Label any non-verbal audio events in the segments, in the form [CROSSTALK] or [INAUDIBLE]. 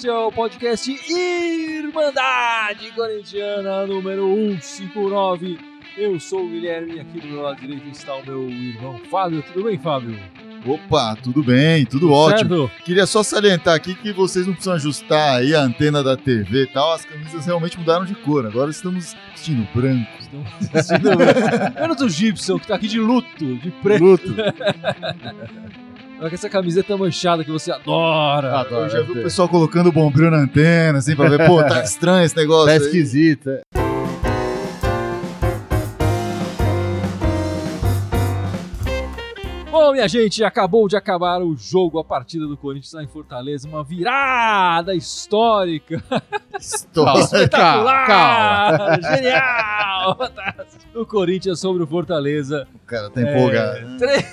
Este é o podcast Irmandade Corintiana número 159. Eu sou o Guilherme e aqui do meu lado direito está o meu irmão Fábio. Tudo bem, Fábio? Opa, tudo bem, tudo ótimo. Certo? Queria só salientar aqui que vocês não precisam ajustar aí a antena da TV e tal. As camisas realmente mudaram de cor. Agora estamos vestindo branco. Estamos assistindo Menos do Gibson, que tá aqui de luto, de preto. Luto. [LAUGHS] Olha com essa camiseta manchada que você adora. Eu já vi o pessoal colocando bombril na antena, assim, pra ver, pô, tá [LAUGHS] estranho esse negócio. Tá aí. esquisita. Bom, minha gente, acabou de acabar o jogo, a partida do Corinthians lá em Fortaleza. Uma virada histórica. História. Espetacular! Genial! [LAUGHS] O Corinthians sobre o Fortaleza. O cara tá empolgado. É, três.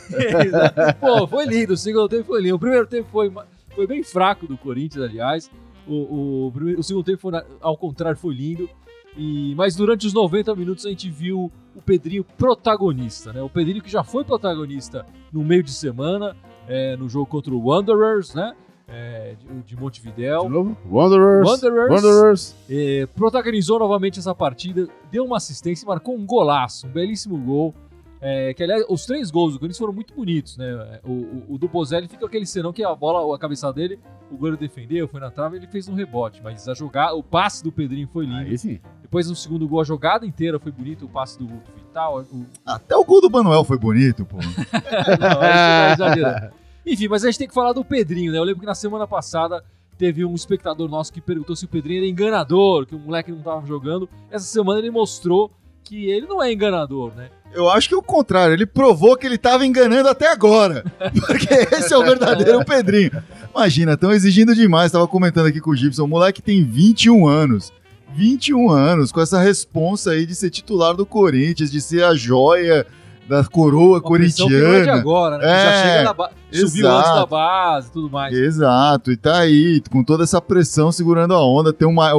[LAUGHS] Pô, foi lindo. O segundo tempo foi lindo. O primeiro tempo foi, foi bem fraco do Corinthians, aliás. O, o, primeiro- o segundo tempo, foi, ao contrário, foi lindo. E, mas durante os 90 minutos a gente viu o Pedrinho protagonista, né? O Pedrinho que já foi protagonista no meio de semana, é, no jogo contra o Wanderers, né? É, de, de De Montevidéu. novo? Wanderers. Wanderers. Wanderers. É, protagonizou novamente essa partida, deu uma assistência e marcou um golaço, um belíssimo gol. É, que aliás, os três gols do Corinthians foram muito bonitos, né? O, o, o do Bozelli fica aquele senão que a bola, a cabeça dele, o goleiro defendeu, foi na trave, ele fez um rebote, mas a jogar, o passe do Pedrinho foi lindo. Aí sim. Depois no segundo gol, a jogada inteira foi bonita, o passe do Vital, o, Até o gol do Manuel foi bonito, pô. [LAUGHS] Não, exagerando. Enfim, mas a gente tem que falar do Pedrinho, né? Eu lembro que na semana passada teve um espectador nosso que perguntou se o Pedrinho era enganador, que o moleque não tava jogando. Essa semana ele mostrou que ele não é enganador, né? Eu acho que é o contrário. Ele provou que ele tava enganando até agora. [LAUGHS] Porque esse é o verdadeiro Pedrinho. Imagina, estão exigindo demais. Tava comentando aqui com o Gibson. O moleque tem 21 anos. 21 anos, com essa responsa aí de ser titular do Corinthians, de ser a joia da coroa Uma pressão que é corintiana. agora, né? É, Já chega na base, subiu exato. antes da base e tudo mais. Exato, e tá aí, com toda essa pressão segurando a onda. Tem uma,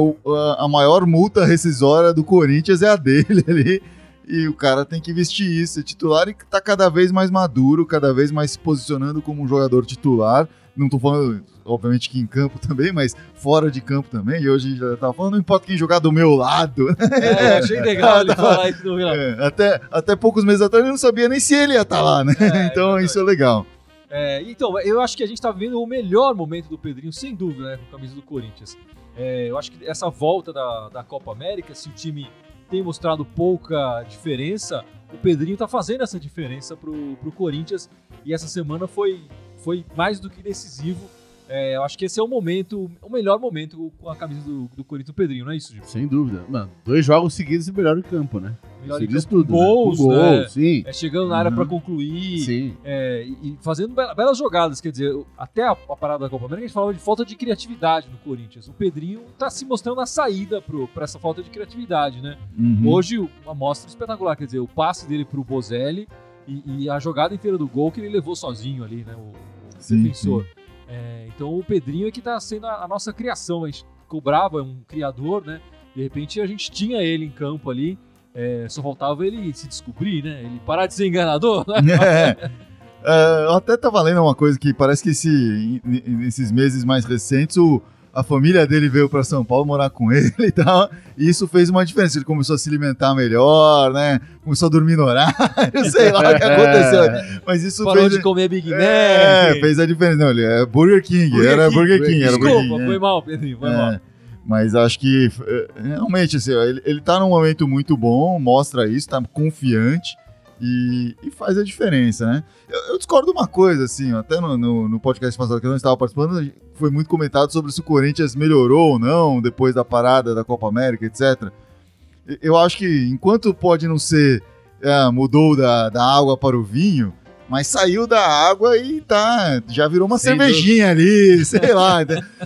a maior multa rescisória do Corinthians é a dele [LAUGHS] ali. E o cara tem que vestir isso, ser titular e tá cada vez mais maduro, cada vez mais se posicionando como um jogador titular. Não tô falando, obviamente, que em campo [LAUGHS] também, mas fora de campo também. E hoje já tava falando, não importa quem jogar do meu lado. É, achei legal [LAUGHS] ele falar isso no final. É, até, até poucos meses atrás eu não sabia nem se ele ia estar lá, né? É, [LAUGHS] então isso é legal. É, então, eu acho que a gente tá vivendo o melhor momento do Pedrinho, sem dúvida, né, com a camisa do Corinthians. É, eu acho que essa volta da, da Copa América, se o time tem mostrado pouca diferença, o Pedrinho tá fazendo essa diferença pro, pro Corinthians e essa semana foi, foi mais do que decisivo. É, eu acho que esse é o momento, o melhor momento com a camisa do, do Corinthians, o Pedrinho, não é isso, Gil? Sem dúvida. Mano, dois jogos seguidos e melhor em campo, né? Melhor em diz campo, tudo. gols, né? Com né? gol, sim. É, chegando na área Uhum. pra concluir. Sim. É, e fazendo bela- belas jogadas, quer dizer, até a, a parada da Copa América a gente falava de falta de criatividade no Corinthians. O Pedrinho tá se mostrando a saída pro, pra essa falta de criatividade, né? Uhum. Hoje, uma amostra espetacular, quer dizer, o passe dele pro Bozelli e, e a jogada inteira do gol que ele levou sozinho ali, né? O, o Sim, defensor. É, então o Pedrinho é que tá sendo a, a nossa criação. A gente cobrava um criador, né? De repente a gente tinha ele em campo ali. é, só faltava ele se descobrir, né? Ele parar de ser enganador, né? [LAUGHS] É. É, eu até tava lendo uma coisa que parece que esse, nesses meses mais recentes o, a família dele veio para São Paulo morar com ele e tal, e isso fez uma diferença. Ele começou a se alimentar melhor, né? Começou a dormir no horário, sei lá o que aconteceu. [LAUGHS] Mas isso Parou fez. de comer Big Mac. é, fez a diferença. Não, ele é Burger King, Burger era King. Burger King, era Burger Desculpa, King. foi é. mal, Pedrinho, foi É, mal. Mas acho que é, realmente assim, ele, ele tá num momento muito bom, mostra isso, tá confiante e, e faz a diferença, né? Eu, eu discordo de uma coisa, assim, até no, no, no podcast passado que eu não estava participando, foi muito comentado sobre se o Corinthians melhorou ou não depois da parada da Copa América, etc. Eu acho que enquanto pode não ser é, mudou da, da água para o vinho, mas saiu da água e tá, já virou uma Sem cervejinha ali, sei lá.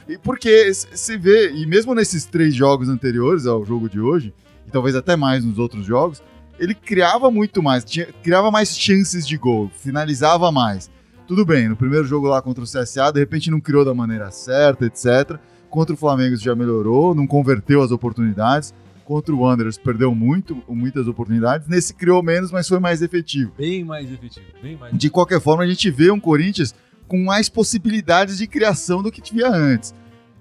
E porque se vê, e mesmo nesses três jogos anteriores ao jogo de hoje, e talvez até mais nos outros jogos, ele criava muito mais, tinha- criava mais chances de gol, finalizava mais. Tudo bem, no primeiro jogo lá contra o CSA, de repente não criou da maneira certa, etc. Contra o Flamengo já melhorou, não converteu as oportunidades. Contra o Wanderers perdeu muito, muitas oportunidades. Nesse criou menos, mas foi mais efetivo. Bem mais efetivo, bem mais. De qualquer forma, a gente vê um Corinthians com mais possibilidades de criação do que tinha antes.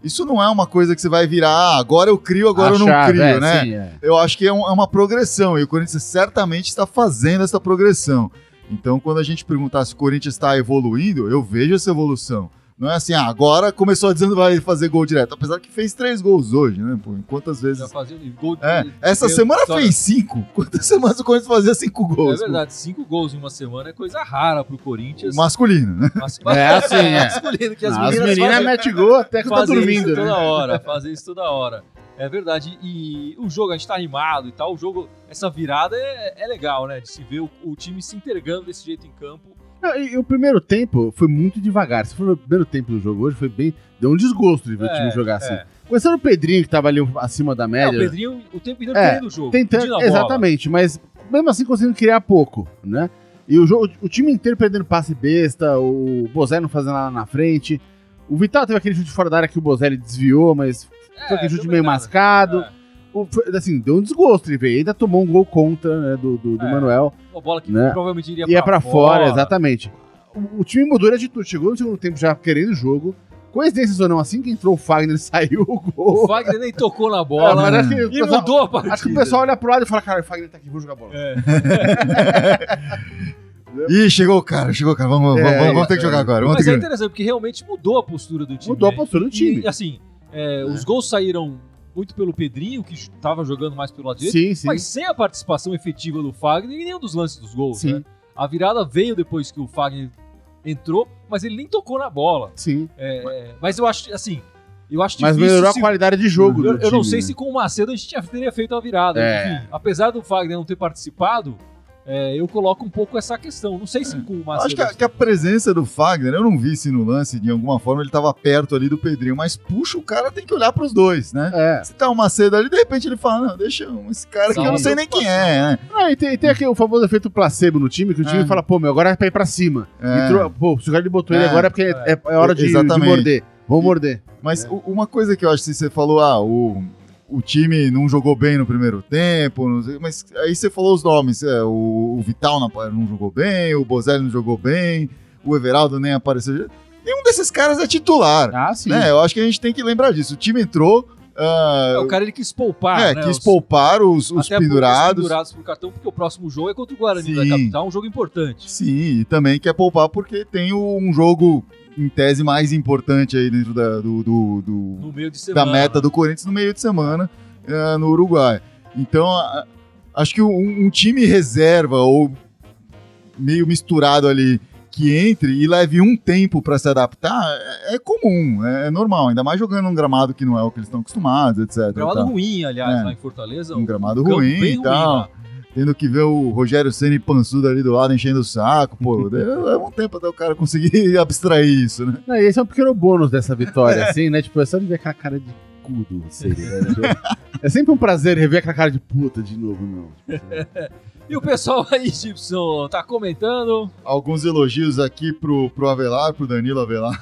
Isso não é uma coisa que você vai virar, ah, agora eu crio, agora A eu não crio, é, né? sim, é. Eu acho que é, um- é uma progressão e o Corinthians certamente está fazendo essa progressão. Então, quando a gente perguntar se o Corinthians está evoluindo, eu vejo essa evolução. Não é assim, ah, agora começou dizendo que vai fazer gol direto. Apesar que fez três gols hoje, né? Pô, quantas Já vezes. fazia um gol de- É, essa semana só- fez cinco. [LAUGHS] Quantas semanas o Corinthians fazia cinco É gols? verdade, cinco gols em uma semana é coisa rara pro pô? Corinthians. Masculino, né? Mas- É [LAUGHS] assim, é. masculino, que as Não, As meninas, meninas fazem- gol até que tá fazer dormindo, isso né? toda hora, fazer isso toda hora. É verdade. E o jogo, a gente tá animado e tal. O jogo, essa virada é, é legal, né? De se ver o, o time se entregando desse jeito em campo. E, e o primeiro tempo foi muito devagar. Se for o primeiro tempo do jogo hoje, foi bem. Deu um desgosto de ver o É, time jogar assim. é. Começando o Pedrinho, que tava ali acima da É, o média. Pedrinho o tempo inteiro É, o jogo. tentando, exatamente, mas mesmo assim conseguindo criar pouco, né? E o, jogo, o time inteiro perdendo passe besta, o Bozé não fazendo nada na frente. O Vital teve aquele chute fora da área que o Bozelli desviou, mas É, foi aquele chute meio nada. mascado. É, assim, deu um desgosto ele veio. Ainda tomou um gol contra né, do, do, do É. Manuel. uma bola que Né? provavelmente iria Ia pra fora, fora. exatamente. O, o time mudou de atitude. Chegou no segundo tempo já querendo o jogo. Coincidências ou não, assim que entrou o Fagner, [LAUGHS] saiu o O gol. Wagner nem tocou na É, bola. mas acho que o E pessoal- mudou a partida. Acho que o pessoal olha pro lado e fala, cara, o Fagner tá aqui, vou jogar bola. É. [LAUGHS] Ih, chegou o cara, chegou o cara. Vamos, É, vamos, vamos, vamos ter é. que jogar agora. Vamos Mas ter é que... interessante, porque realmente mudou a postura do time. Mudou a né? postura do time. E, assim, é, os gols saíram muito pelo Pedrinho, que estava jogando mais pelo lado direito, Sim, sim. mas sem a participação efetiva do Fagner em nenhum dos lances dos gols. Sim. né? A virada veio depois que o Fagner entrou, mas ele nem tocou na bola. Sim. É, mas eu acho, assim, eu acho Mas melhorou se- a qualidade de jogo eu, eu não time, sei né? se com o Macedo a gente já teria feito a virada. É. Enfim, apesar do Fagner não ter participado, é, eu coloco um pouco essa questão. Não sei se com o Macedo... Acho que a, que a presença do Fagner, eu não vi se no lance, de alguma forma, ele tava perto ali do Pedrinho, mas puxa, o cara tem que olhar pros dois, né? É. Se tá o Macedo ali, de repente ele fala, não, deixa esse cara que eu não sei nem quem é, né? Ah, e tem, tem aqui o famoso efeito placebo no time, que o time É. fala, pô, meu, agora é pra ir pra cima. É. Entrou- pô, se o cara botou ele É. agora é porque é, é hora de, de morder. Vamos morder. Mas uma coisa que eu acho que você falou, ah, o, o time não jogou bem no primeiro tempo, sei, mas aí você falou os nomes, é, o, o Vital não, jogou bem, o Bozelli não jogou bem, o Everaldo nem apareceu. Nenhum desses caras é titular, Ah, sim. né? Eu acho que a gente tem que lembrar disso. O time entrou, ah, É, o cara ele quis poupar, é, né? quis os- poupar os, os pendurados. Os pendurados pro cartão, porque o próximo jogo é contra o Guarani Sim. da Capital, um jogo importante. Sim, e também quer poupar porque tem um jogo, em tese, mais importante aí dentro da, do- do- do, de da meta do Corinthians no meio de semana eh, no Uruguai. Então, a- acho que um, um time reserva ou meio misturado ali que entre e leve um tempo para se adaptar é, é comum, é, é normal, ainda mais jogando num gramado que não é o que eles estão acostumados, etc. Um gramado ruim, aliás, É. lá em Fortaleza. Um gramado campo ruim e tal. lá. Tendo que ver o Rogério Ceni pançudo ali do lado enchendo o saco, pô, leva [LAUGHS] um tempo até o cara conseguir [LAUGHS] abstrair isso, né? Não, e esse é um pequeno bônus dessa vitória, [LAUGHS] assim, né? Tipo, é só de ver aquela cara de cu do Ceni, né? Tipo, É sempre um prazer rever aquela cara de puta de novo, não. Tipo, assim, E o pessoal aí, Gibson, tá comentando. alguns elogios aqui pro, pro Avelar, pro Danilo Avelar,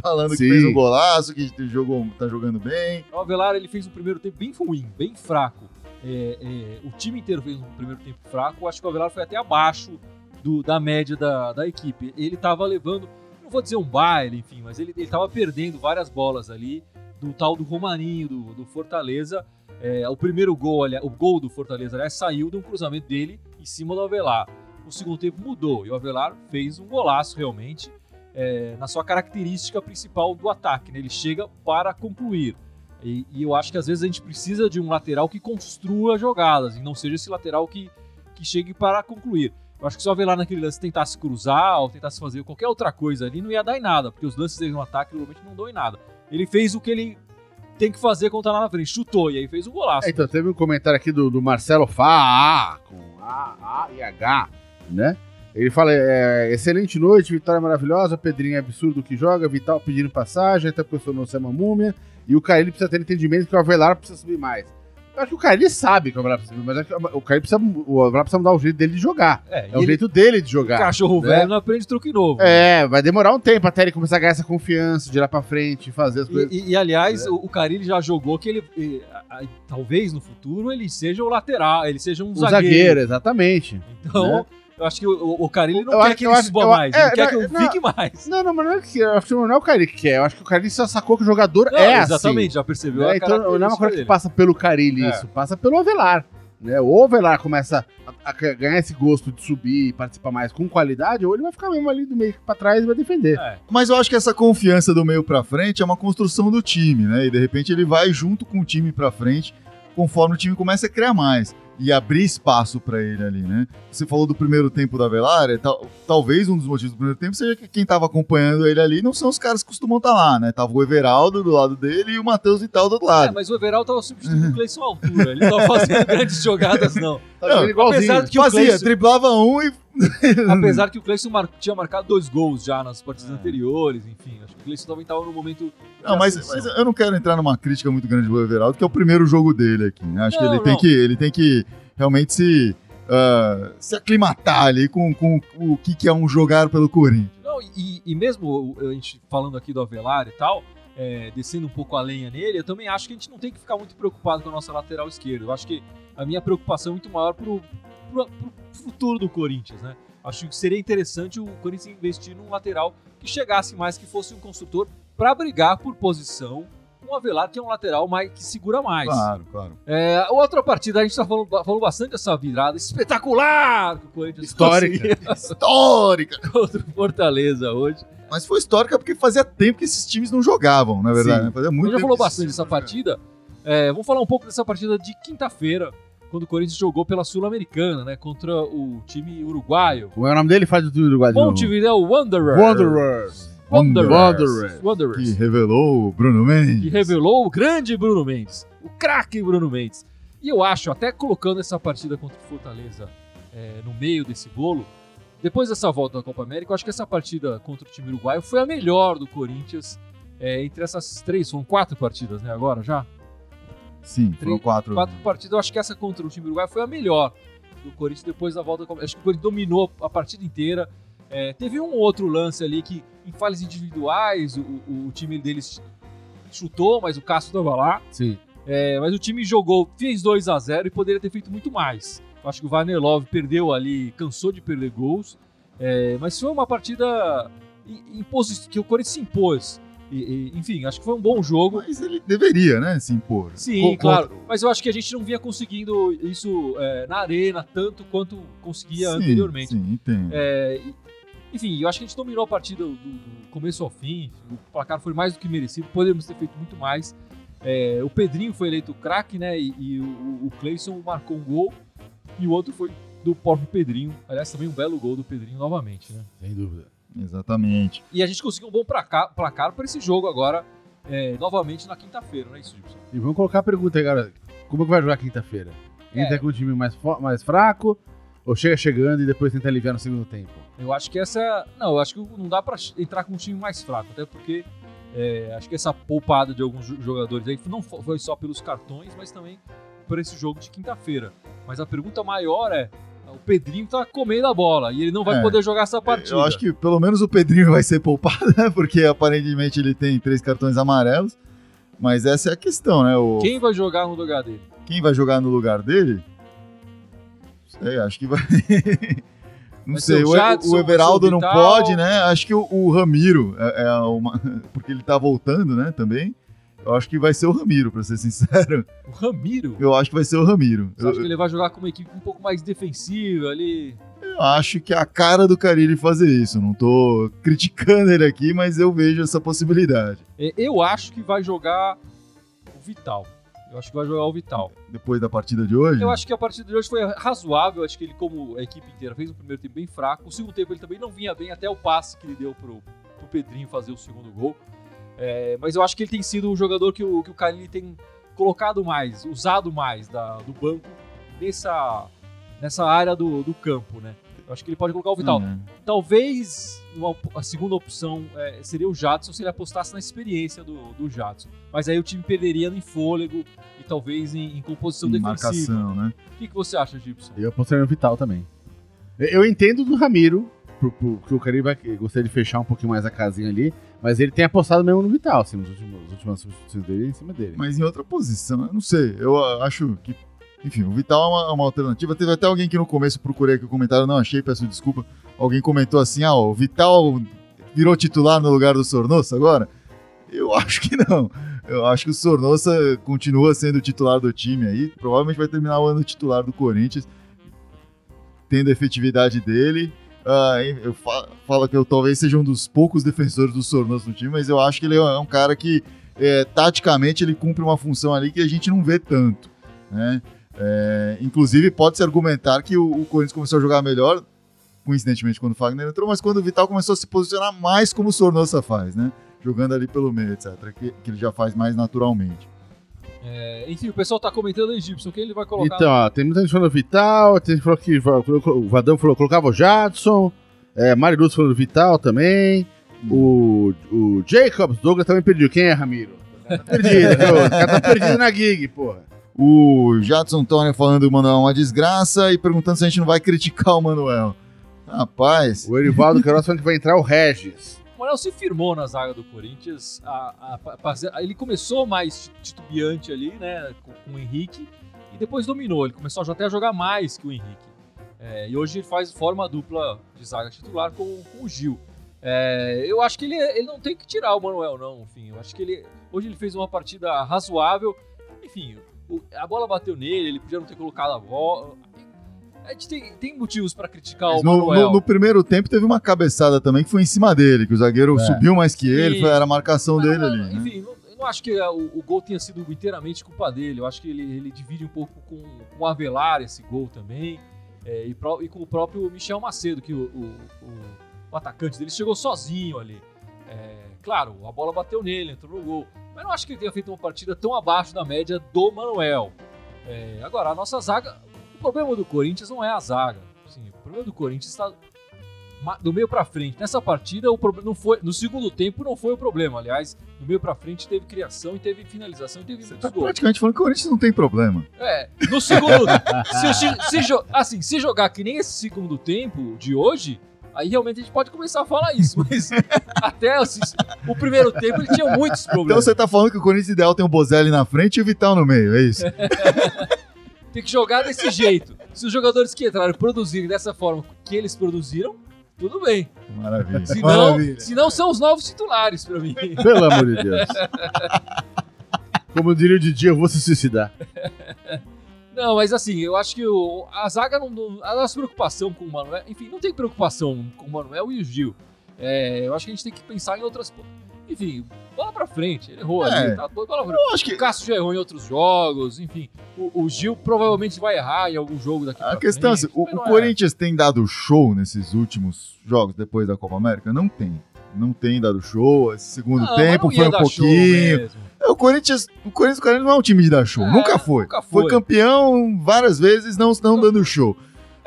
falando Sim. que fez um golaço, que jogou, tá jogando bem. O Avelar ele fez um primeiro tempo bem ruim, bem fraco. É, é, o time inteiro fez um primeiro tempo fraco. Acho que o Avelar foi até abaixo do- da média da, da equipe. Ele tava levando, não vou dizer um baile, enfim, mas ele, ele tava perdendo várias bolas ali do tal do Romaninho, do, do Fortaleza. É, o primeiro gol, o gol do Fortaleza, aliás, saiu de um cruzamento dele em cima do Avelar. O segundo tempo mudou e o Avelar fez um golaço realmente é, na sua característica principal do ataque. né? Ele chega para concluir. E, e eu acho que às vezes a gente precisa de um lateral que construa jogadas e não seja esse lateral que, que chegue para concluir. Eu acho que se o Avelar naquele lance tentasse cruzar ou tentasse fazer qualquer outra coisa ali, não ia dar em nada, porque os lances dele no ataque normalmente não dão em nada. Ele fez o que ele tem que fazer quando tá lá na frente, chutou e aí fez um golaço. É, então, teve um comentário aqui do, do Marcelo Fá, com A, A e H, né? Ele fala, é, excelente noite, vitória maravilhosa, Pedrinho é absurdo que joga, Vital pedindo passagem, até porque eu sou não ser uma múmia, e o Carilli precisa ter entendimento que o Avelar precisa subir mais. Eu acho que o Carilli sabe que o Avelar precisa subir, mas é o Carilli precisa, o Avelar precisa mudar o jeito dele de jogar. É, e É o jeito dele de o jogar. cachorro né? velho não aprende truque novo. É, vai demorar um tempo até ele começar a ganhar essa confiança, de ir lá pra frente, fazer as coisas. E, e- e, aliás, É. o, o Carilli já jogou que ele, e, a- a- talvez no futuro, ele seja o lateral, ele seja um um zagueiro. zagueiro, exatamente. Então, Né? Eu acho que o, o Carilli não Eu quer que eu ele acho- suba eu- mais, é, ele quer não, que eu não. fique mais. Não, não, mas não é que eu acho que não é o Carilli que quer. Eu acho que o Carilli só sacou que o jogador Não, é exatamente, assim. já percebeu a Então não é uma coisa que passa pelo Carilli É. isso, passa pelo Avelar. Né? O Avelar começa a, a ganhar esse gosto de subir e participar mais com qualidade, ou ele vai ficar mesmo ali do meio pra trás e vai defender. É, Mas eu acho que essa confiança do meio pra frente é uma construção do time, né? E de repente ele vai junto com o time pra frente, conforme o time começa a criar mais e abrir espaço pra ele ali, né? Você falou do primeiro tempo da Velar, é tal- talvez um dos motivos do primeiro tempo seja que quem tava acompanhando ele ali não são os caras que costumam estar lá, né? Tava o Everaldo do lado dele e o Matheus Vital do outro É, lado. mas o Everal tava substituindo o Cleison à altura. Ele não tava fazendo [LAUGHS] grandes jogadas, não. Tá Não, igualzinho. apesar que o Fazia, Cleison- driblava um e [LAUGHS] Apesar que o Cleison mar- tinha marcado dois gols já nas partidas É. anteriores, enfim. Acho que o Cleison também tava no momento. Não, mas, mas eu não quero entrar numa crítica muito grande do Everaldo, que é o primeiro jogo dele aqui. Né? Acho Não, que ele tem que ele tem que realmente se, ah, se aclimatar ali com, com o que, que é um jogar pelo Corinthians. Não, e, e mesmo a gente falando aqui do Avelar e tal, é, descendo um pouco a lenha nele, eu também acho que a gente não tem que ficar muito preocupado com a nossa lateral esquerda. Eu acho que a minha preocupação é muito maior pro, pro, pro futuro do Corinthians, né? Acho que seria interessante o Corinthians investir num lateral que chegasse mais, que fosse um construtor para brigar por posição com o Avelar, que é um lateral mais, que segura mais. Claro, claro. É, outra partida, a gente tá falando, falando bastante dessa virada espetacular que o Corinthians Histórica. [LAUGHS] Histórica! contra o Fortaleza hoje. Mas foi histórica porque fazia tempo que esses times não jogavam, na verdade. Sim. né? Fazia A muito gente já falou bastante dessa partida. É, vamos falar um pouco dessa partida de quinta-feira, quando o Corinthians jogou pela Sul-Americana, né? Contra o time uruguaio. Como é o nome dele? Faz do time do Uruguai de novo. Montevideo Wanderers. Wanderers. Wanderers. Wanderers. Que revelou o Bruno Mendes. Que revelou o grande Bruno Mendes. O craque Bruno Mendes. E eu acho, até colocando essa partida contra o Fortaleza é, no meio desse bolo, depois dessa volta da Copa América, eu acho que essa partida contra o time uruguaio foi a melhor do Corinthians é, entre essas três. Foram quatro partidas, né? Agora já? Sim, foram quatro. quatro partidas. Eu acho que essa contra o time uruguaio foi a melhor do Corinthians depois da volta. Acho que o Corinthians dominou a partida inteira. É, teve um outro lance ali que, em falhas individuais, o, o- time deles chutou, mas o Cássio estava lá. Sim. É, mas o time jogou, fez 2 a 0 e poderia ter feito muito mais. Acho que o Vanelov perdeu ali, cansou de perder gols. É, mas foi uma partida que o Corinthians se impôs. E- e, enfim, acho que foi um bom jogo. Mas ele deveria, né, se impor. Sim, claro. Mas eu acho que a gente não vinha conseguindo isso é, na arena tanto quanto conseguia Sim, anteriormente. Sim, entendo. É, enfim, eu acho que a gente dominou a partida do, do começo ao fim. O placar foi mais do que merecido. Poderíamos ter feito muito mais. É, o Pedrinho foi eleito craque, né? E, e o, o Cleison marcou um gol. E o outro foi do próprio Pedrinho. Aliás, também um belo gol do Pedrinho novamente, né? Sem dúvida. Exatamente. E a gente conseguiu um bom placar, placar para esse jogo agora, é, novamente na quinta-feira, não é isso, Gibson? E vamos colocar a pergunta aí, galera. Como que vai jogar quinta-feira? Entra É. com um time mais, mais fraco ou chega chegando e depois tenta aliviar no segundo tempo? Eu acho que essa. Não, eu acho que não dá pra entrar com um time mais fraco, até porque é, acho que essa poupada de alguns jo- jogadores aí não fo- foi só pelos cartões, mas também por esse jogo de quinta-feira. Mas a pergunta maior é: o Pedrinho tá comendo a bola e ele não vai É. poder jogar essa partida. Eu acho que pelo menos o Pedrinho vai ser poupado, né? Porque aparentemente ele tem três cartões amarelos. Mas essa é a questão, né? O... Quem... Quem vai jogar no lugar dele? vai jogar no lugar dele? Sei, acho que vai. [LAUGHS] Não Vai sei, o Jadson, o Everaldo não pode, né? Acho que o, o Ramiro é, é uma. [LAUGHS] Porque ele tá voltando, né? Também. Eu acho que vai ser o Ramiro, pra ser sincero. O Ramiro? Eu acho que vai ser o Ramiro. Você acha que ele vai jogar com uma equipe um pouco mais defensiva ali? Eu acho que é a cara do Carilli fazer isso. Não tô criticando ele aqui, mas eu vejo essa possibilidade. É, Eu acho que vai jogar o Vital. Eu acho que vai jogar o Vital. Depois da partida de hoje. Eu acho que a partida de hoje foi razoável. Acho que ele, como a equipe inteira, fez o primeiro tempo bem fraco. O segundo tempo ele também não vinha bem, até o passe que ele deu pro, pro Pedrinho fazer o segundo gol. É, mas eu acho que ele tem sido um jogador que o, que o Carilli tem colocado mais, usado mais da- do banco nessa, nessa área do, do campo, né? Eu acho que ele pode colocar o Vital. Hum, Talvez uma a segunda opção é, seria o Jadson se ele apostasse na experiência do, do Jadson. Mas aí o time perderia em fôlego talvez em, em composição em defensiva. marcação, né? O que, que você acha, Gibson? Eu apostaria no Vital também. Eu entendo do Ramiro, pro- pro- que o Caribe vai gostaria de fechar um pouquinho mais a casinha ali, mas ele tem apostado mesmo no Vital, assim, nos últimos, nas últimas substituições dele em cima dele. Mas em outra posição, eu não sei. Eu acho que Enfim, o Vital é uma, uma alternativa. Teve até alguém que no começo procurei aqui o comentário, não achei, peço desculpa. Alguém comentou assim: ah, o Vital virou titular no lugar do Sornosa agora? Eu [LAUGHS] acho que não. Eu acho que o Sornosa continua sendo titular do time aí. Provavelmente vai terminar o ano titular do Corinthians, tendo a efetividade dele. Ah, eu fa falo que eu talvez seja um dos poucos defensores do Sornosa no time, mas eu acho que ele é um cara que, é, taticamente, ele cumpre uma função ali que a gente não vê tanto. Né? É, inclusive, pode-se argumentar que o, o, Corinthians começou a jogar melhor, coincidentemente, quando o Fagner entrou, mas quando o Vital começou a se posicionar mais como o Sornosa faz, né? Jogando ali pelo meio, etc. Que, que ele já faz mais naturalmente. É, enfim, o pessoal tá comentando aí, Gibson, quem ele vai colocar? Então, ó, tem muita gente falando Vital, tem gente falando que o Vadão falou colocava o Jadson, é, Mari Luz falando Vital também, o, o Jacobs, Douglas também perdeu. Quem é, Ramiro? Tá perdido, o cara tá perdido na gig, porra. O Jadson Tony falando que o Manuel é uma desgraça e perguntando se a gente não vai criticar o Manuel. Rapaz. O Erivaldo Queiroz falando que vai entrar o Regis. O Manuel se firmou na zaga do Corinthians. A, a, a, ele começou mais titubeante ali, né, com, com, o Henrique, e depois dominou. Ele começou até a jogar mais que o Henrique. É, e hoje ele faz forma dupla de zaga titular com, com o Gil. É, eu acho que ele, ele não tem que tirar o Manuel, não. Enfim, eu acho que ele hoje ele fez uma partida razoável. Enfim, a bola bateu nele, ele podia não ter colocado a bola. A gente tem, tem motivos para criticar Mas o no, Manuel. No, no, primeiro tempo teve uma cabeçada também que foi em cima dele, que o zagueiro é. subiu mais que ele, foi, era a marcação Mas, dele ali. Enfim, né? eu não acho que o, o, gol tenha sido inteiramente culpa dele. Eu acho que ele, ele divide um pouco com, com o Avelar esse gol também. É, e, pro, e, com o próprio Michel Macedo, que o, o, o atacante dele chegou sozinho ali. É, claro, a bola bateu nele, entrou no gol. Mas não acho que ele tenha feito uma partida tão abaixo da média do Manuel. É, agora, a nossa zaga. O problema do Corinthians não é a zaga. Sim, o problema do Corinthians está do meio para frente. Nessa partida, o problema não foi. No segundo tempo não foi o problema. Aliás, do meio para frente teve criação e teve finalização e teve Você tá praticamente falando que o Corinthians não tem problema. É. No segundo. [LAUGHS] se, se, se, assim, se jogar que nem esse segundo tempo de hoje, Aí realmente a gente pode começar a falar isso, [LAUGHS] mas até assim, o primeiro tempo ele tinha muitos problemas. Então você tá falando que o Corinthians ideal tem o Bozelli na frente e o Vital no meio, é isso? [LAUGHS] tem que jogar desse [LAUGHS] jeito. Se os jogadores que entraram produzirem dessa forma que eles produziram, tudo bem. Maravilha. Se não, se não são os novos titulares para mim. Pelo amor de Deus. Como diria o Didi, eu vou se suicidar. Não, mas assim, eu acho que o, a zaga não, não. A nossa preocupação com o Manuel. Enfim, não tem preocupação com o Manuel e o Gil. É, eu acho que a gente tem que pensar em outras. Enfim, bola pra frente. Ele errou é, ali, tá? Bola pra frente. acho que... O Cássio já errou em outros jogos, enfim. O, o Gil provavelmente vai errar em algum jogo daqui a questão frente. É assim, o, o Corinthians tem dado show nesses últimos jogos depois da Copa América? Não tem. Não tem dado show. Esse segundo não, tempo foi um pouquinho. O Corinthians, o Corinthians, o Corinthians não é um time de dar show. É, nunca, foi. nunca foi. Foi campeão várias vezes, não estão dando show.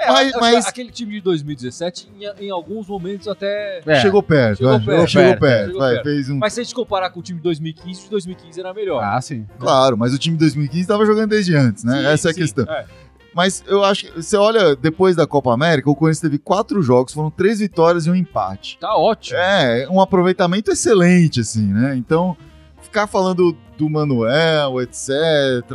É, mas, mas, aquele time de 2017, em, em alguns momentos até. É. Chegou perto, chegou, vai, perto, chegou, perto, chegou vai, perto. Fez um... Mas se a gente comparar com o time de 2015, o de 2015 era melhor. Ah, sim. Claro, mas o time de 2015 estava jogando desde antes, né? Sim, Essa é a sim, questão. É. Mas eu acho que você olha depois da Copa América, o Corinthians teve quatro jogos, foram três vitórias e um empate. Tá ótimo. É, um aproveitamento excelente, assim, né? Então, ficar falando do Manuel, etc.,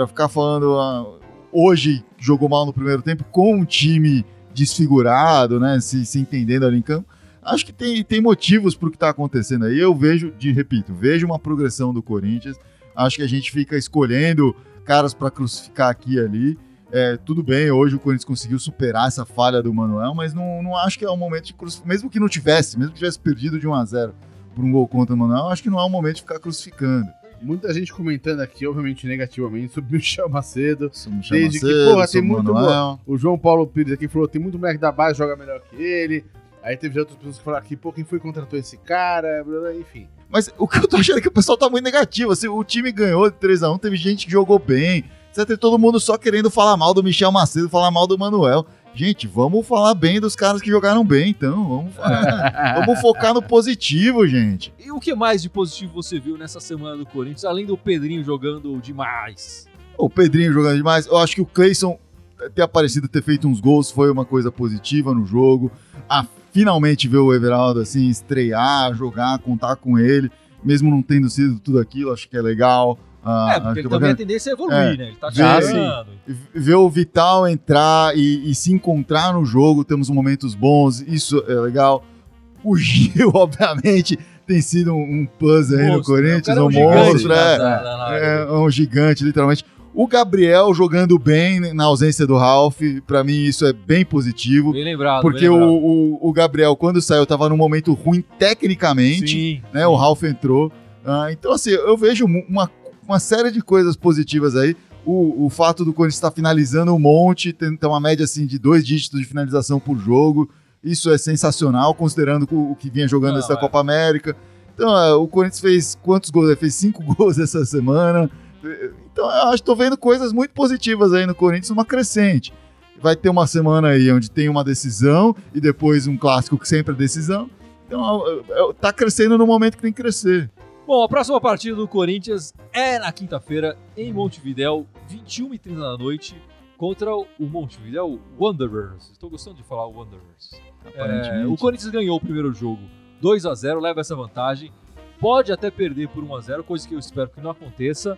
ficar falando. Ah, hoje jogou mal no primeiro tempo com um time desfigurado, né? Se, se entendendo ali em campo. Acho que tem, tem motivos para o que está acontecendo aí. Eu vejo, de repito, vejo uma progressão do Corinthians. Acho que a gente fica escolhendo caras para crucificar aqui e ali. É, tudo bem, hoje o Corinthians conseguiu superar essa falha do Manuel, mas não, não acho que é o momento de crucificar. Mesmo que não tivesse, mesmo que tivesse perdido de 1 a 0 por um gol contra o Manuel, acho que não é o momento de ficar crucificando. Muita gente comentando aqui, obviamente negativamente, sobre o Michel Macedo. Michel desde Macedo, que, porra, tem muito. Manuel. O João Paulo Pires aqui falou: tem muito moleque da base, joga melhor que ele. Aí teve outras pessoas que falaram aqui, pô, quem foi que contratou esse cara? Enfim. Mas o que eu tô achando é que o pessoal tá muito negativo. Assim, o time ganhou de 3x1, teve gente que jogou bem. Você tem todo mundo só querendo falar mal do Michel Macedo, falar mal do Manuel. Gente, vamos falar bem dos caras que jogaram bem, então. Vamos, [LAUGHS] vamos focar no positivo, gente. E o que mais de positivo você viu nessa semana do Corinthians, além do Pedrinho jogando demais? O Pedrinho jogando demais. Eu acho que o Cleison ter aparecido, ter feito uns gols foi uma coisa positiva no jogo. Ah, finalmente ver o Everaldo assim estrear, jogar, contar com ele, mesmo não tendo sido tudo aquilo, acho que é legal. A É, porque ele arquibancada. também a tendência é evoluir, É. né? Ele tá chegando. ver o Vital entrar e, e se encontrar no jogo, temos momentos bons, isso é legal. O Gil, [LAUGHS] obviamente, tem sido um, um puzzle aí no né? Corinthians, um é um gigante monstro, é, na- na área é dele. um gigante, literalmente. O Gabriel jogando bem na ausência do Ralph, pra mim isso é bem positivo. Bem lembrado. Porque bem o, lembrado. o, o Gabriel, quando saiu, tava num momento ruim tecnicamente Sim, né? O Ralph entrou. Ah, então, assim, eu vejo uma, uma série de coisas positivas aí. O, o fato do Corinthians estar finalizando um monte, tem, uma média assim de dois dígitos de finalização por jogo. Isso é sensacional, considerando o, o que vinha jogando Não, essa é. Copa América. Então, ah, o Corinthians fez quantos gols? Ele fez cinco [LAUGHS] gols essa semana. Então, eu acho que tô vendo coisas muito positivas aí no Corinthians, uma crescente. Vai ter uma semana aí onde tem uma decisão e depois um clássico que sempre é decisão. Então, é- é- tá crescendo no momento que tem que crescer. Bom, a próxima partida do Corinthians é na quinta-feira em Montevidéu, 21h30 da noite, contra o Montevidéu Wanderers. Estou gostando de falar Wanderers. É, o Corinthians ganhou o primeiro jogo 2 a 0 leva essa vantagem. Pode até perder por 1 a 0 coisa que eu espero que não aconteça.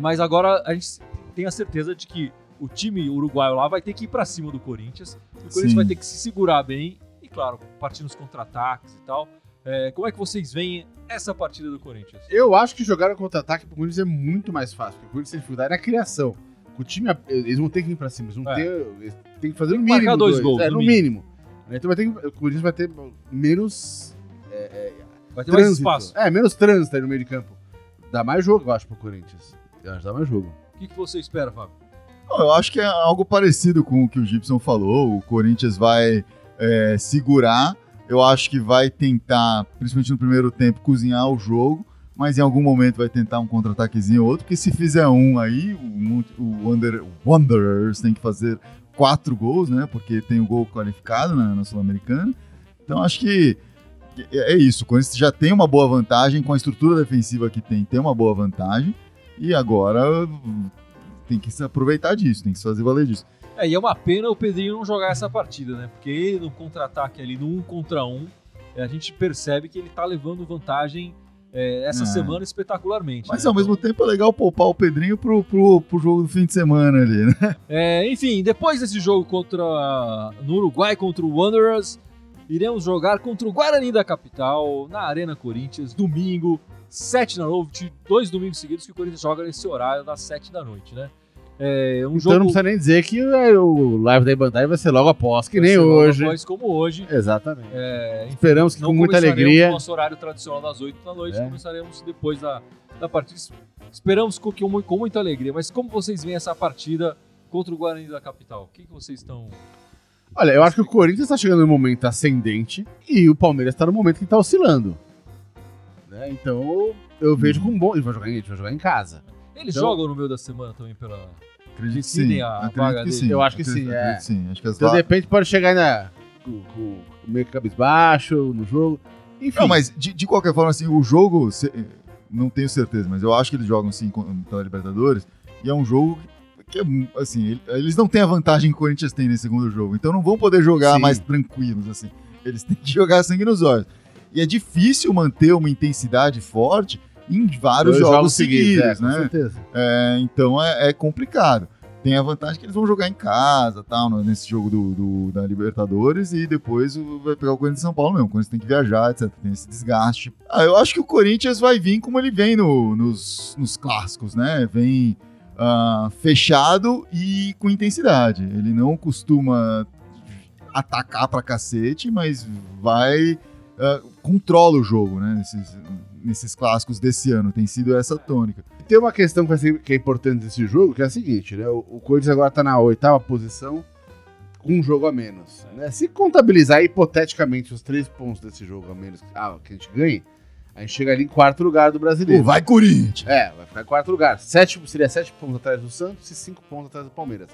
Mas agora a gente tem a certeza de que o time uruguaio lá vai ter que ir pra cima do Corinthians. O Corinthians Sim. vai ter que se segurar bem e, claro, partir nos contra-ataques e tal. É, como é que vocês veem essa partida do Corinthians? Eu acho que jogar no contra-ataque pro Corinthians é muito mais fácil, porque o Corinthians tem dificuldade na criação. O time, eles vão ter que ir pra cima, eles vão É. ter, eles têm que fazer no que marcar mínimo dois gols, É, no no mínimo. Então vai ter, o Corinthians vai ter menos Vai ter mais trânsito. espaço. É, menos trânsito aí no meio de campo. Dá mais jogo, eu acho, pro Corinthians. Eu acho que dá mais jogo. O que, que você espera, Fábio? Não, Eu acho que é algo parecido com o que o Gibson falou. O Corinthians vai é, segurar. Eu acho que vai tentar, principalmente no primeiro tempo, cozinhar o jogo. Mas em algum momento vai tentar um contra-ataquezinho ou outro. Porque se fizer um aí, o, o Wander- Wanderers tem que fazer quatro gols, né? Porque tem o gol qualificado na, na Sul-Americana. Então acho que que é isso. O Corinthians já tem uma boa vantagem com a estrutura defensiva que tem, tem uma boa vantagem. E agora tem que se aproveitar disso, tem que se fazer valer disso. É, e é uma pena o Pedrinho não jogar essa partida, né? Porque ele no contra-ataque ali, no um contra um, é, a gente percebe que ele tá levando vantagem é, essa É. semana espetacularmente. Mas né? ao mesmo tempo é legal poupar o Pedrinho pro, pro, pro jogo do fim de semana ali, né? [LAUGHS] É, enfim, depois desse jogo contra no Uruguai contra o Wanderers, iremos jogar contra o Guarani da capital na Arena Corinthians, domingo, 7 da noite, dois domingos seguidos que o Corinthians joga nesse horário das 7 da noite, né? É um Então jogo não precisa nem dizer que é, o live da Ibandai vai ser logo após, que vai nem hoje. após como hoje. Exatamente. É, Esperamos que com muita alegria. no nosso horário tradicional das 8 da noite, É. começaremos depois da, da partida. Esperamos com, que- com muita alegria, mas como vocês veem essa partida contra o Guarani da capital? O que, que vocês estão Olha, eu acho que o Corinthians tá chegando no momento ascendente e o Palmeiras tá no momento que tá oscilando. Né? Então eu vejo com bom. Vai jogar, ele vai jogar em casa. Eles Então- jogam no meio da semana também pela. Acredito que sim. a acredito vaga que sim. Eu acho que Acredito- sim, é. que sim. Acho que as Então de va- repente pode chegar ainda com, com meio cabisbaixo no jogo. Enfim. Não, mas de, de qualquer forma, assim, o jogo, se- não tenho certeza, mas eu acho que eles jogam sim com- pela Libertadores, e é um jogo que, é, assim, ele- eles não têm a vantagem que o Corinthians tem nesse segundo jogo, então não vão poder jogar Sim. mais tranquilos, assim. Eles têm que [LAUGHS] jogar sangue nos olhos. E é difícil manter uma intensidade forte em vários dois jogos, seguidos, é, com né? certeza. É, então é, é complicado. Tem a vantagem que eles vão jogar em casa, tal, nesse jogo do, do- da Libertadores, e depois vai pegar o Corinthians de São Paulo mesmo. O Corinthians tem que viajar, etc. Tem esse desgaste. Ah, eu acho que o Corinthians vai vir como ele vem no- nos, nos clássicos, né? Vem ah, fechado e com intensidade. Ele não costuma atacar pra cacete, mas vai. Ah, controla o jogo, né? Nesses, nesses clássicos desse ano. Tem sido essa tônica. Tem uma questão que, é importante desse jogo, que é a seguinte, né? O, o Corinthians agora tá na oitava posição com um jogo a menos. né? Se contabilizar hipoteticamente os três pontos desse jogo a menos ah, que a gente ganhe, a gente chega ali em quarto lugar do brasileiro. Vai Corinthians! É, vai ficar em quarto lugar. Sete, seria sete pontos atrás do Santos e cinco pontos atrás do Palmeiras.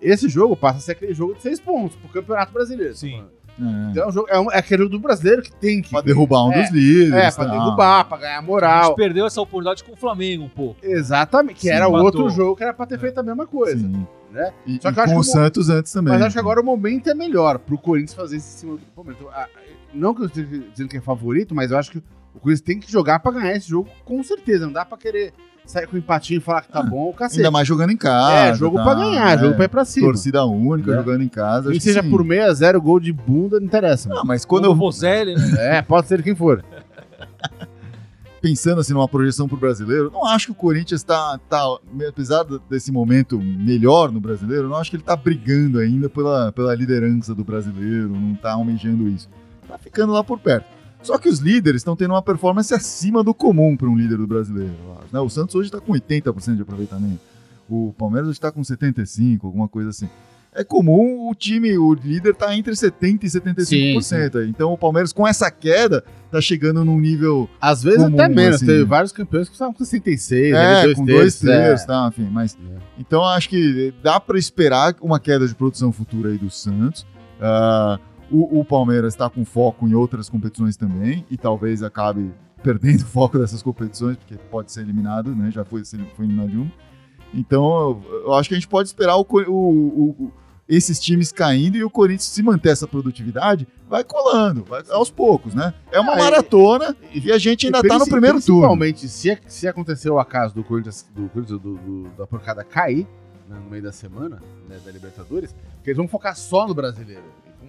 Esse jogo passa a ser aquele jogo de seis pontos pro Campeonato Brasileiro. Sim. falando. É, Então é, um jogo, é, um- é aquele do brasileiro que tem que. pra derrubar um É, dos líderes. É, pra tal. derrubar, pra ganhar A moral. gente perdeu essa oportunidade com o Flamengo um pouco. Exatamente, que Sim, era o matou. outro jogo que era pra ter feito a mesma coisa. Sim. né? E, Só e que acho com o Santos antes também. Mas acho que agora o momento é melhor pro Corinthians fazer isso em cima do Palmeiras. Então, a- Não que eu esteja dizendo que é favorito, mas eu acho que o Corinthians tem que jogar pra ganhar esse jogo com certeza. Não dá pra querer sair com empatinho e falar que tá bom, o cacete. Ainda mais jogando em casa. é, jogo tá? pra ganhar, É, jogo pra ir pra cima. Torcida única, É. jogando em casa. Nem seja sim. por 6 a 0 gol de bunda, não interessa. Não, mano. mas quando Quando o eu Bozelli, né? [LAUGHS] É, pode ser quem for. [LAUGHS] pensando assim numa projeção pro brasileiro, não acho que o Corinthians tá, tá apesar desse momento melhor no brasileiro, não acho que ele tá brigando ainda pela, pela liderança do brasileiro, não tá almejando isso. Tá ficando lá por perto. Só que os líderes estão tendo uma performance acima do comum para um líder do brasileiro. né? O Santos hoje está com 80% de aproveitamento. O Palmeiras hoje está com 75%, alguma coisa assim. É comum o time, o líder tá entre 70% e 75%. Então o Palmeiras, com essa queda, tá chegando num nível Às vezes Comum, até menos. assim, Teve vários campeões que estavam com 66, É, ali, dois com terços, dois terços, é. tá, enfim, mas... É. Então acho que dá para esperar uma queda de produção futura aí do Santos. Ah, o, o Palmeiras está com foco em outras competições também e talvez acabe perdendo o foco dessas competições, porque pode ser eliminado, né? Já foi, foi eliminado de uma. Então eu, eu acho que a gente pode esperar o, o- o- esses times caindo e o Corinthians, se manter essa produtividade, vai colando, vai aos poucos, né? É uma Ah, e- maratona e, a gente ainda E tá no primeiro turno. Principalmente, se, se acontecer o acaso do Corinthians, do, do, do- da porcada cair né, no meio da semana, né, da Libertadores, porque eles vão focar só no brasileiro.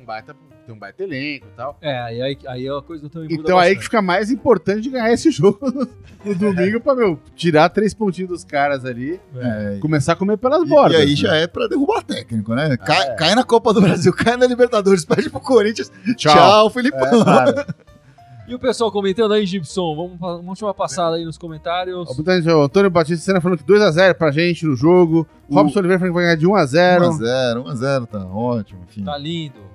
Baita, tem um baita elenco e tal. É, aí, aí, aí a coisa também muda Então aí que bastante. fica mais importante de ganhar esse jogo no, [LAUGHS] no domingo pra, meu, tirar três pontinhos dos caras ali, É, começar a comer pelas E- bordas. E aí né? já é pra derrubar técnico, né? Cai, é. cai na Copa do Brasil, [LAUGHS] cai na Libertadores, pede pro Corinthians. Tchau, Tchau. Filipão. É, claro. E o pessoal comentando aí, Gibson, vamos, vamos dar uma passada aí nos comentários. Ó, Antônio Batista Senna falando que 2x0 pra gente no jogo. O- Robson Oliveira falando que vai ganhar de 1x0. 1x0, 1x0, tá ótimo. Enfim. Tá lindo.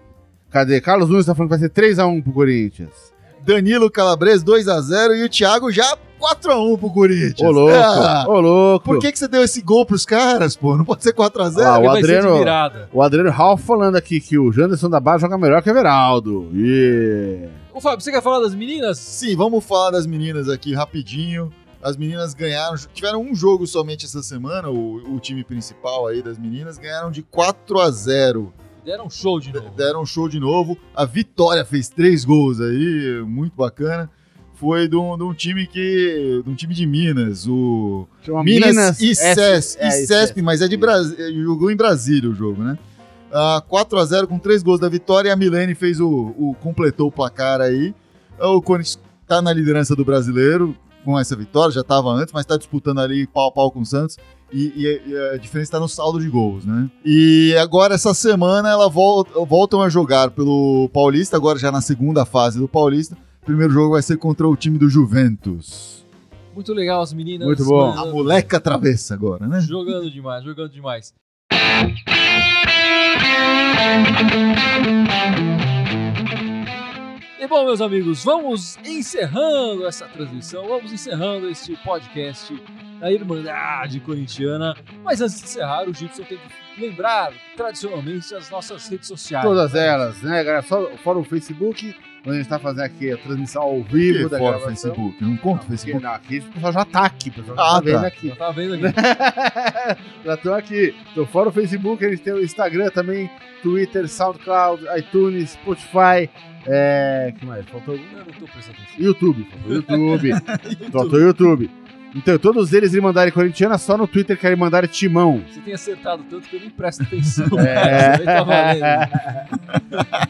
Cadê? Carlos Nunes tá falando que vai ser 3x1 pro Corinthians. Danilo Calabres, 2x0 e o Thiago já 4x1 pro Corinthians. Ô, louco. Ah, Ô, louco. por que, que você deu esse gol pros caras, pô? Não pode ser 4x0? Ah, o vai ser de Adriano-. O Adriano Ralph falando aqui que o Janderson da Barra joga melhor que o Everaldo. Yeah. Ô, Fábio, você quer falar das meninas? Sim, vamos falar das meninas aqui rapidinho. As meninas ganharam, tiveram um jogo somente essa semana, o, o time principal aí das meninas, ganharam de 4 a 0 Deram um show de novo. deram um show de novo. A Vitória fez três gols aí, muito bacana. Foi de um, de um time que. de um time de Minas, o. Chama Minas, e S- CESP, é, CESP, mas é de Brasília. Jogou em Brasília o jogo, né? Ah, 4 a 0 com três gols da Vitória e a Milene fez o, o- completou o placar aí. O Corinthians tá na liderança do brasileiro com essa vitória, já estava antes, mas está disputando ali pau a pau com o Santos. E, e- a diferença está no saldo de gols, né? E agora, essa semana, elas voltam a jogar pelo Paulista, agora já na segunda fase do Paulista. O primeiro jogo vai ser contra o time do Juventus. Muito legal as meninas. Muito bom. A moleca travessa agora, né? Jogando demais, jogando demais. E bom, meus amigos, vamos encerrando essa transmissão, vamos encerrando este podcast da Irmandade Corintiana. Mas antes de encerrar, o Gibson tem que lembrar, tradicionalmente, as nossas redes sociais. Todas elas, né, galera? Fora o Facebook, onde a gente tá fazendo aqui a transmissão ao vivo Que da fora o gravação. Facebook, não conta o Facebook. não, aqui o pessoal já tá aqui, o pessoal já Ah, tá vendo tá. aqui. Já tá vendo [LAUGHS] ali. Já estão aqui. Então, fora o Facebook, a gente tem o Instagram também, Twitter, SoundCloud, iTunes, Spotify. É. que mais? Faltou algum? Eu não tô prestando atenção. YouTube. Faltou YouTube. [LAUGHS] Faltou YouTube. Então, todos eles Irmandade Corintiana, só no Twitter querem mandar Timão. Você tem acertado tanto que eu nem presto atenção. [LAUGHS] É. Aí tá valendo.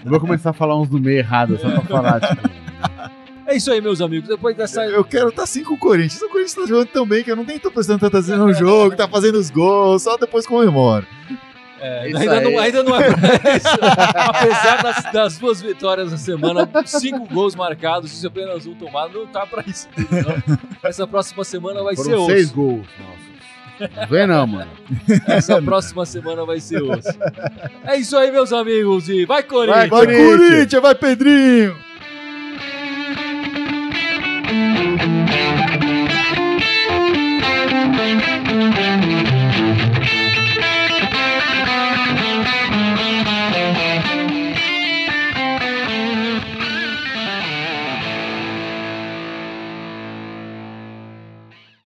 Eu vou começar a falar uns do meio errado, só pra falar, tipo. É isso aí, meus amigos. Depois dessa. Eu quero estar assim com o Corinthians. O Corinthians tá jogando tão bem que eu não nem tô prestando tanta atenção no jogo, tá fazendo os gols, só depois comemora. É, ainda, não, ainda, não, é pra [LAUGHS] isso. Apesar das, das, duas vitórias na semana, cinco gols marcados e é apenas um tomado, não tá pra isso. Não. Essa próxima semana vai Foram ser osso. seis gols, nossa. Não vem não, mano. Essa próxima semana vai ser osso. É isso aí, meus amigos. E vai, Corinthians! Vai, Corinthians! Vai, Pedrinho!